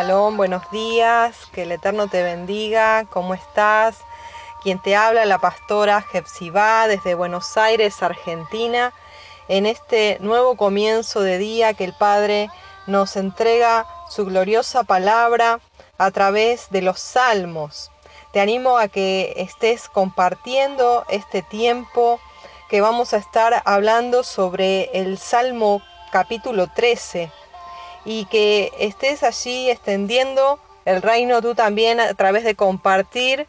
Shalom, buenos días, que el Eterno te bendiga, ¿cómo estás? Quien te habla, la pastora Jepsibá desde Buenos Aires, Argentina, en este nuevo comienzo de día que el Padre nos entrega su gloriosa palabra a través de los salmos. Te animo a que estés compartiendo este tiempo que vamos a estar hablando sobre el Salmo capítulo 13 y que estés allí extendiendo el reino tú también a través de compartir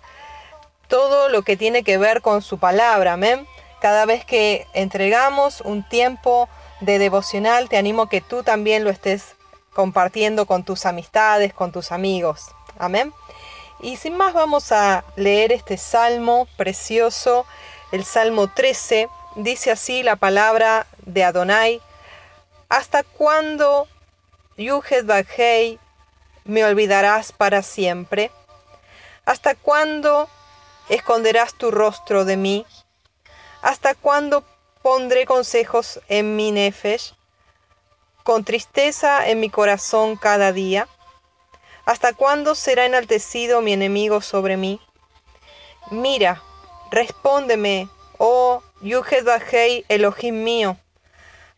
todo lo que tiene que ver con su palabra. Amén. Cada vez que entregamos un tiempo de devocional, te animo que tú también lo estés compartiendo con tus amistades, con tus amigos. Amén. Y sin más vamos a leer este salmo precioso, el Salmo 13. Dice así la palabra de Adonai. ¿Hasta cuándo Yuhed Bajei, me olvidarás para siempre? ¿Hasta cuándo esconderás tu rostro de mí? ¿Hasta cuándo pondré consejos en mi nefesh, con tristeza en mi corazón cada día? ¿Hasta cuándo será enaltecido mi enemigo sobre mí? Mira, respóndeme, oh Yuhed Bajei, Elohim mío.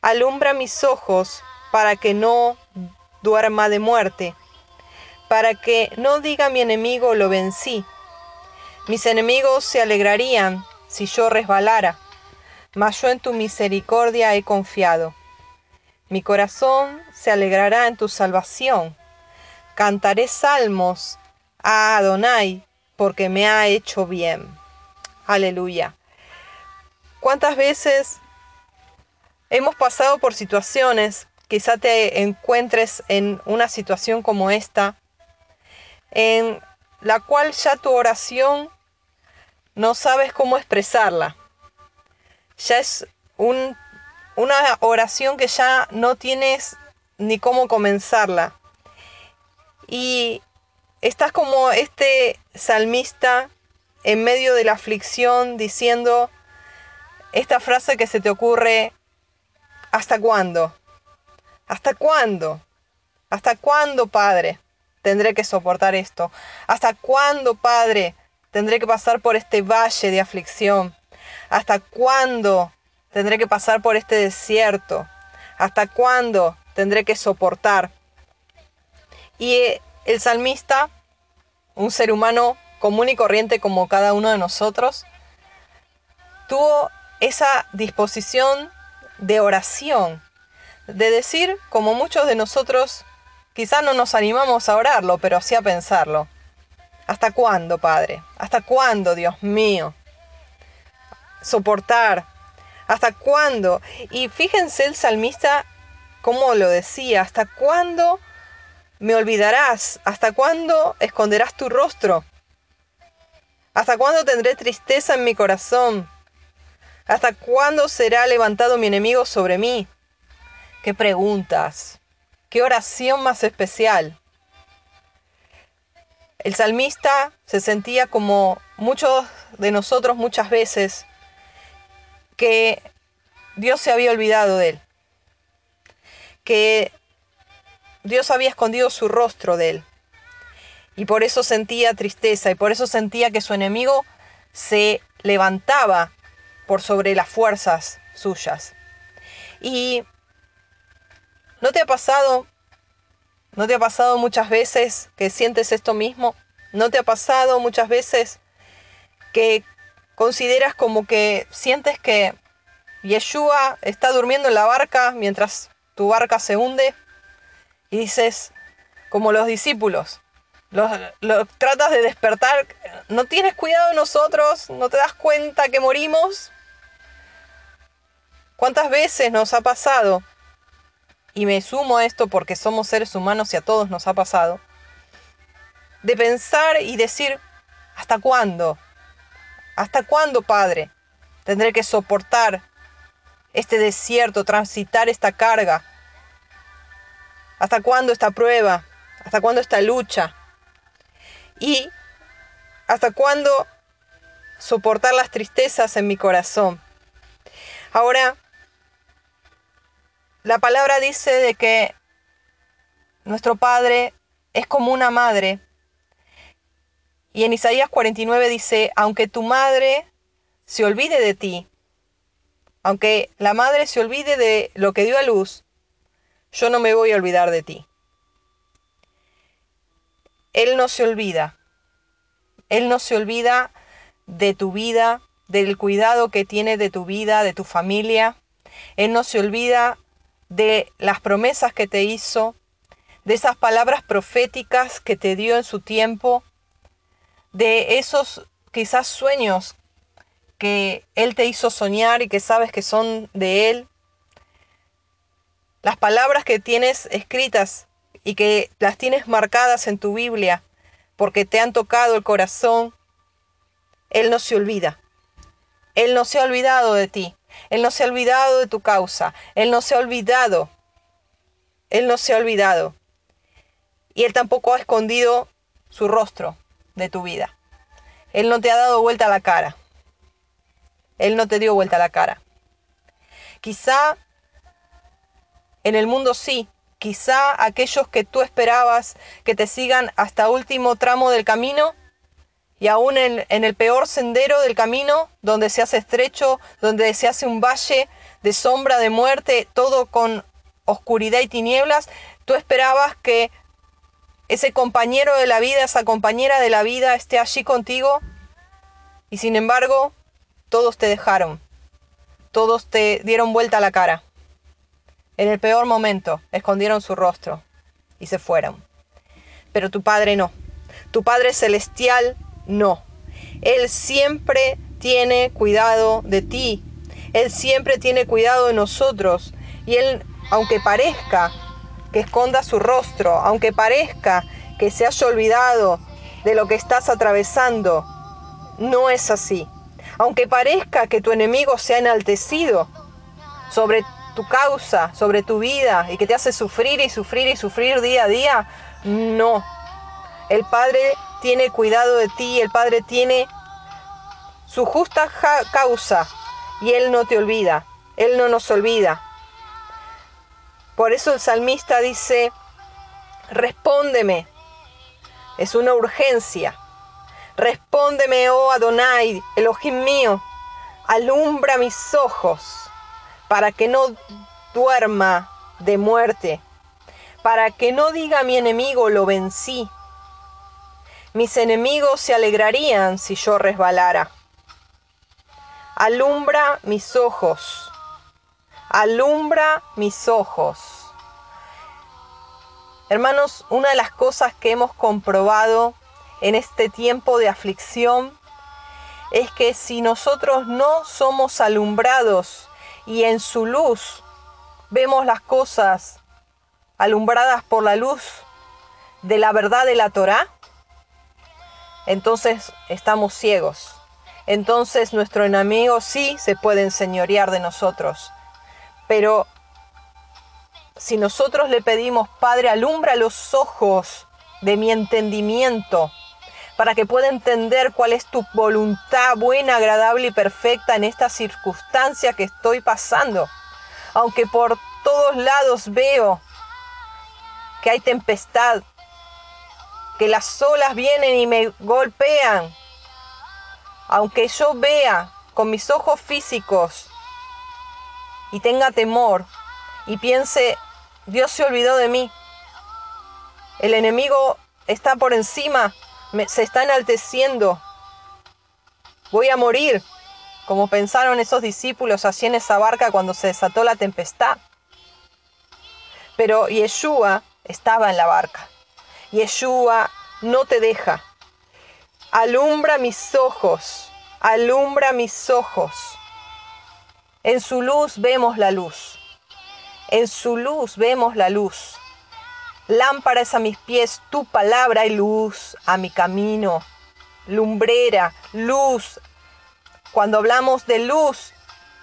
Alumbra mis ojos para que no duerma de muerte, para que no diga mi enemigo lo vencí. Mis enemigos se alegrarían si yo resbalara, mas yo en tu misericordia he confiado. Mi corazón se alegrará en tu salvación. Cantaré salmos a Adonai porque me ha hecho bien. Aleluya. ¿Cuántas veces hemos pasado por situaciones quizá te encuentres en una situación como esta, en la cual ya tu oración no sabes cómo expresarla. Ya es una oración que ya no tienes ni cómo comenzarla. Y estás como este salmista en medio de la aflicción diciendo esta frase que se te ocurre, ¿hasta cuándo? ¿Hasta cuándo? ¿Hasta cuándo, Padre, tendré que soportar esto? ¿Hasta cuándo, Padre, tendré que pasar por este valle de aflicción? ¿Hasta cuándo tendré que pasar por este desierto? ¿Hasta cuándo tendré que soportar? Y eh, el salmista, un ser humano común y corriente como cada uno de nosotros, tuvo esa disposición de oración de decir, como muchos de nosotros, quizá no nos animamos a orarlo, pero sí a pensarlo. ¿Hasta cuándo, Padre? ¿Hasta cuándo, Dios mío? Soportar. ¿Hasta cuándo? Y fíjense el salmista cómo lo decía. ¿Hasta cuándo me olvidarás? ¿Hasta cuándo esconderás tu rostro? ¿Hasta cuándo tendré tristeza en mi corazón? ¿Hasta cuándo será levantado mi enemigo sobre mí? Qué preguntas, qué oración más especial. El salmista se sentía como muchos de nosotros muchas veces que Dios se había olvidado de él, que Dios había escondido su rostro de él. Y por eso sentía tristeza y por eso sentía que su enemigo se levantaba por sobre las fuerzas suyas. Y ¿No te ha pasado? ¿No te ha pasado muchas veces que sientes esto mismo? ¿No te ha pasado muchas veces que consideras como que sientes que Yeshua está durmiendo en la barca mientras tu barca se hunde? Y dices, como los discípulos, los, tratas de despertar, ¿no tienes cuidado de nosotros? ¿No te das cuenta que morimos? ¿Cuántas veces nos ha pasado y me sumo a esto porque somos seres humanos y a todos nos ha pasado, de pensar y decir, ¿hasta cuándo? ¿Hasta cuándo, Padre? Tendré que soportar este desierto, transitar esta carga. ¿Hasta cuándo esta prueba? ¿Hasta cuándo esta lucha? Y ¿hasta cuándo soportar las tristezas en mi corazón? Ahora, la palabra dice de que nuestro Padre es como una madre. Y en Isaías 49 dice, aunque tu madre se olvide de ti, aunque la madre se olvide de lo que dio a luz, yo no me voy a olvidar de ti. Él no se olvida. Él no se olvida de tu vida, del cuidado que tiene de tu vida, de tu familia. Él no se olvida de las promesas que te hizo, de esas palabras proféticas que te dio en su tiempo, de esos quizás sueños que Él te hizo soñar y que sabes que son de Él. Las palabras que tienes escritas y que las tienes marcadas en tu Biblia porque te han tocado el corazón, Él no se olvida. Él no se ha olvidado de ti. Él no se ha olvidado de tu causa. Él no se ha olvidado. Él no se ha olvidado. Y Él tampoco ha escondido su rostro de tu vida. Él no te ha dado vuelta la cara. Él no te dio vuelta la cara. Quizá en el mundo sí, quizá aquellos que tú esperabas que te sigan hasta último tramo del camino, y aún en, en, el peor sendero del camino, donde se hace estrecho, donde se hace un valle de sombra, de muerte, todo con oscuridad y tinieblas, tú esperabas que ese compañero de la vida, esa compañera de la vida esté allí contigo, y sin embargo, todos te dejaron, todos te dieron vuelta la cara. En el peor momento, escondieron su rostro y se fueron. Pero tu Padre no. Tu Padre Celestial no. Él siempre tiene cuidado de ti. Él siempre tiene cuidado de nosotros. Y Él, aunque parezca que esconda su rostro, aunque parezca que se haya olvidado de lo que estás atravesando, no es así. Aunque parezca que tu enemigo se ha enaltecido sobre tu causa, sobre tu vida y que te hace sufrir y sufrir y sufrir día a día, no. El Padre tiene cuidado de ti, el Padre tiene su justa causa y Él no te olvida, Él no nos olvida. Por eso el salmista dice, respóndeme, es una urgencia. Respóndeme, oh Adonai, Elohim mío, alumbra mis ojos para que no duerma de muerte, para que no diga mi enemigo lo vencí. Mis enemigos se alegrarían si yo resbalara. Alumbra mis ojos, alumbra mis ojos. Hermanos, una de las cosas que hemos comprobado en este tiempo de aflicción es que si nosotros no somos alumbrados y en su luz vemos las cosas alumbradas por la luz de la verdad de la Torá, entonces estamos ciegos. Entonces nuestro enemigo sí se puede enseñorear de nosotros. Pero si nosotros le pedimos, Padre, alumbra los ojos de mi entendimiento, para que pueda entender cuál es tu voluntad buena, agradable y perfecta en esta circunstancia que estoy pasando. Aunque por todos lados veo que hay tempestad, que las olas vienen y me golpean, aunque yo vea con mis ojos físicos y tenga temor y piense, Dios se olvidó de mí, el enemigo está por encima se está enalteciendo. Voy a morir, como pensaron esos discípulos así en esa barca cuando se desató la tempestad. Pero Yeshua estaba en la barca. Yeshua no te deja. Alumbra mis ojos, alumbra mis ojos. En su luz vemos la luz. En su luz vemos la luz. Lámpara es a mis pies tu palabra y luz a mi camino. Lumbrera, luz. Cuando hablamos de luz,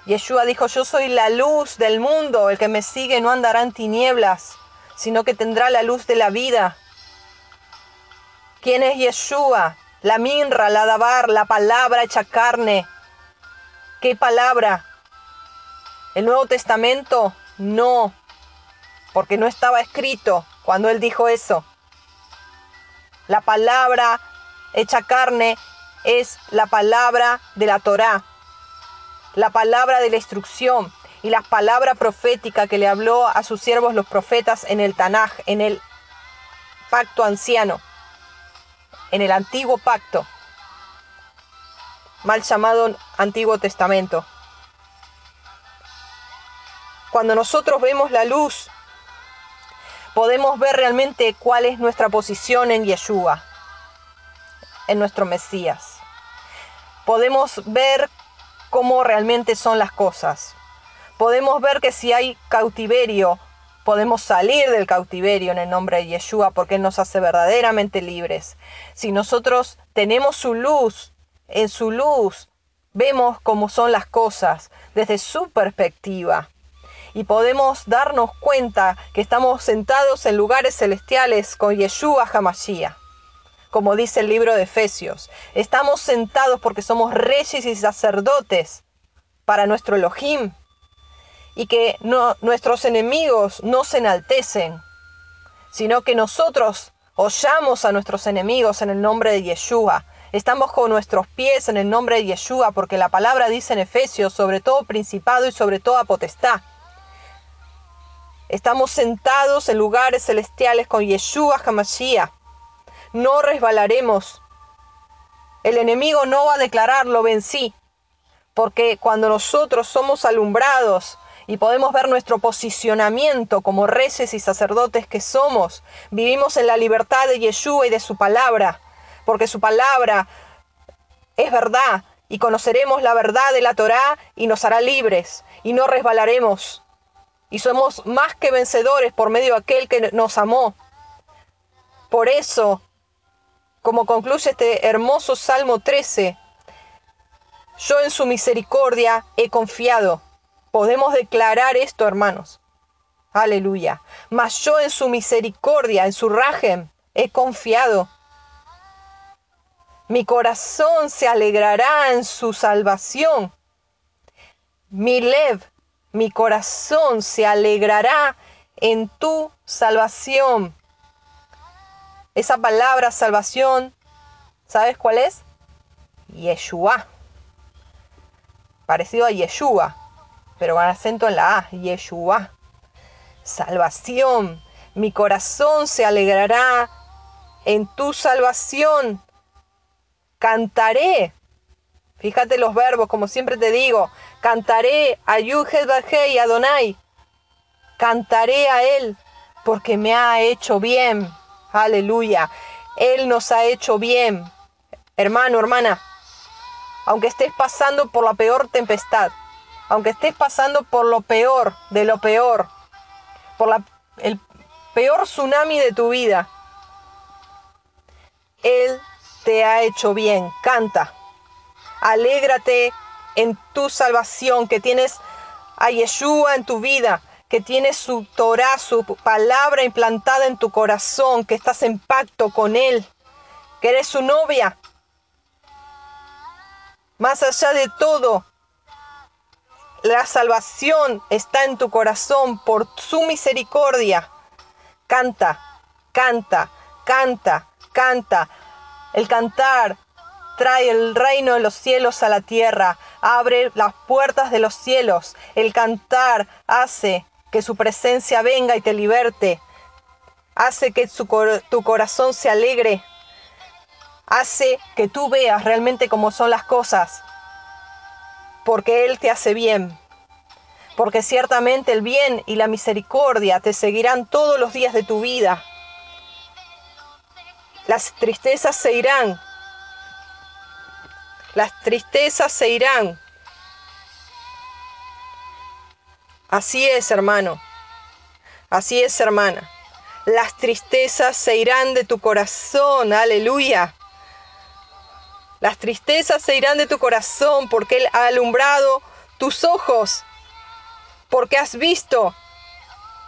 Yeshua dijo, yo soy la luz del mundo, el que me sigue no andará en tinieblas, sino que tendrá la luz de la vida. ¿Quién es Yeshua? La minra, la dabar, la palabra hecha carne. ¿Qué palabra? ¿El Nuevo Testamento? No, porque no estaba escrito cuando él dijo eso. La palabra hecha carne es la palabra de la Torá, la palabra de la instrucción y la palabra profética que le habló a sus siervos los profetas en el Tanaj, en el pacto anciano, en el antiguo pacto, mal llamado Antiguo Testamento. Cuando nosotros vemos la luz, podemos ver realmente cuál es nuestra posición en Yeshua, en nuestro Mesías. Podemos ver cómo realmente son las cosas. Podemos ver que si hay cautiverio, podemos salir del cautiverio en el nombre de Yeshua porque Él nos hace verdaderamente libres. Si nosotros tenemos su luz, en su luz vemos cómo son las cosas desde su perspectiva. Y podemos darnos cuenta que estamos sentados en lugares celestiales con Yeshua Hamashiach como dice el libro de Efesios. Estamos sentados porque somos reyes y sacerdotes para nuestro Elohim y que nuestros enemigos no se enaltecen, sino que nosotros hollamos a nuestros enemigos en el nombre de Yeshua. Estamos con nuestros pies en el nombre de Yeshua porque la palabra dice en Efesios sobre todo principado y sobre toda potestad. Estamos sentados en lugares celestiales con Yeshua Hamashiach no resbalaremos. El enemigo no va a declararlo vencí, porque cuando nosotros somos alumbrados y podemos ver nuestro posicionamiento como reyes y sacerdotes que somos, vivimos en la libertad de Yeshua y de su palabra, porque su palabra es verdad y conoceremos la verdad de la Torá y nos hará libres y no resbalaremos. Y somos más que vencedores por medio de aquel que nos amó. Por eso como concluye este hermoso Salmo 13, yo en su misericordia he confiado. Podemos declarar esto, hermanos. Aleluya. Mas yo en su misericordia, en su rajem, he confiado. Mi corazón se alegrará en su salvación. Mi lev, mi corazón se alegrará en tu salvación. Esa palabra salvación, ¿sabes cuál es? Yeshua. Parecido a Yeshua, pero con acento en la A, Yeshua. Salvación. Mi corazón se alegrará en tu salvación. Cantaré. Fíjate los verbos, como siempre te digo. Cantaré a y Adonai. Cantaré a Él porque me ha hecho bien. Aleluya. Él nos ha hecho bien. Hermano, hermana, aunque estés pasando por la peor tempestad, aunque estés pasando por lo peor de lo peor, por la, el peor tsunami de tu vida, Él te ha hecho bien. Canta. Alégrate en tu salvación, que tienes a Yeshua en tu vida, que tienes su Torah, su palabra implantada en tu corazón, que estás en pacto con Él, que eres su novia. Más allá de todo, la salvación está en tu corazón por su misericordia. Canta, canta, canta, canta. El cantar trae el reino de los cielos a la tierra, abre las puertas de los cielos. El cantar hace que su presencia venga y te liberte. Hace que tu corazón se alegre. Hace que tú veas realmente cómo son las cosas. Porque Él te hace bien. Porque ciertamente el bien y la misericordia te seguirán todos los días de tu vida. Las tristezas se irán. Las tristezas se irán. Así es, hermano. Así es, hermana. Las tristezas se irán de tu corazón. Aleluya. Las tristezas se irán de tu corazón porque Él ha alumbrado tus ojos. Porque has visto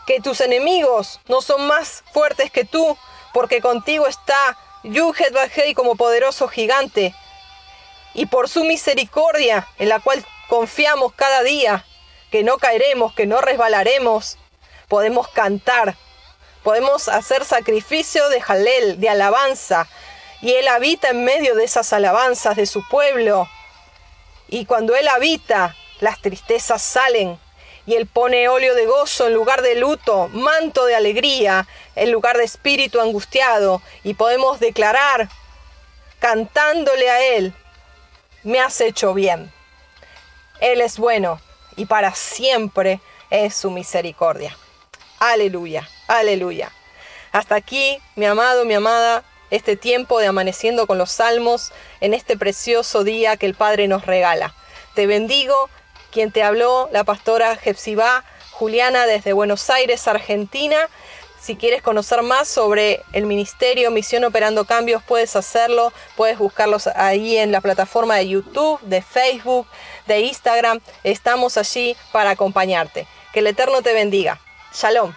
que tus enemigos no son más fuertes que tú. Porque contigo está Yuhet Bajei como poderoso gigante. Y por su misericordia, en la cual confiamos cada día, que no caeremos, que no resbalaremos. Podemos cantar, Podemos hacer sacrificio de jalel, de alabanza. Y Él habita en medio de esas alabanzas de su pueblo. Y cuando Él habita, las tristezas salen. Y Él pone óleo de gozo en lugar de luto, manto de alegría en lugar de espíritu angustiado. Y podemos declarar, cantándole a Él, me has hecho bien. Él es bueno y para siempre es su misericordia. Aleluya, aleluya. Hasta aquí, mi amado, mi amada, este tiempo de amaneciendo con los salmos en este precioso día que el Padre nos regala. Te bendigo, quien te habló, la pastora Jepsibá Juliana desde Buenos Aires, Argentina. Si quieres conocer más sobre el ministerio Misión Operando Cambios, puedes hacerlo. Puedes buscarlos ahí en la plataforma de YouTube, de Facebook, de Instagram. Estamos allí para acompañarte. Que el Eterno te bendiga. Shalom.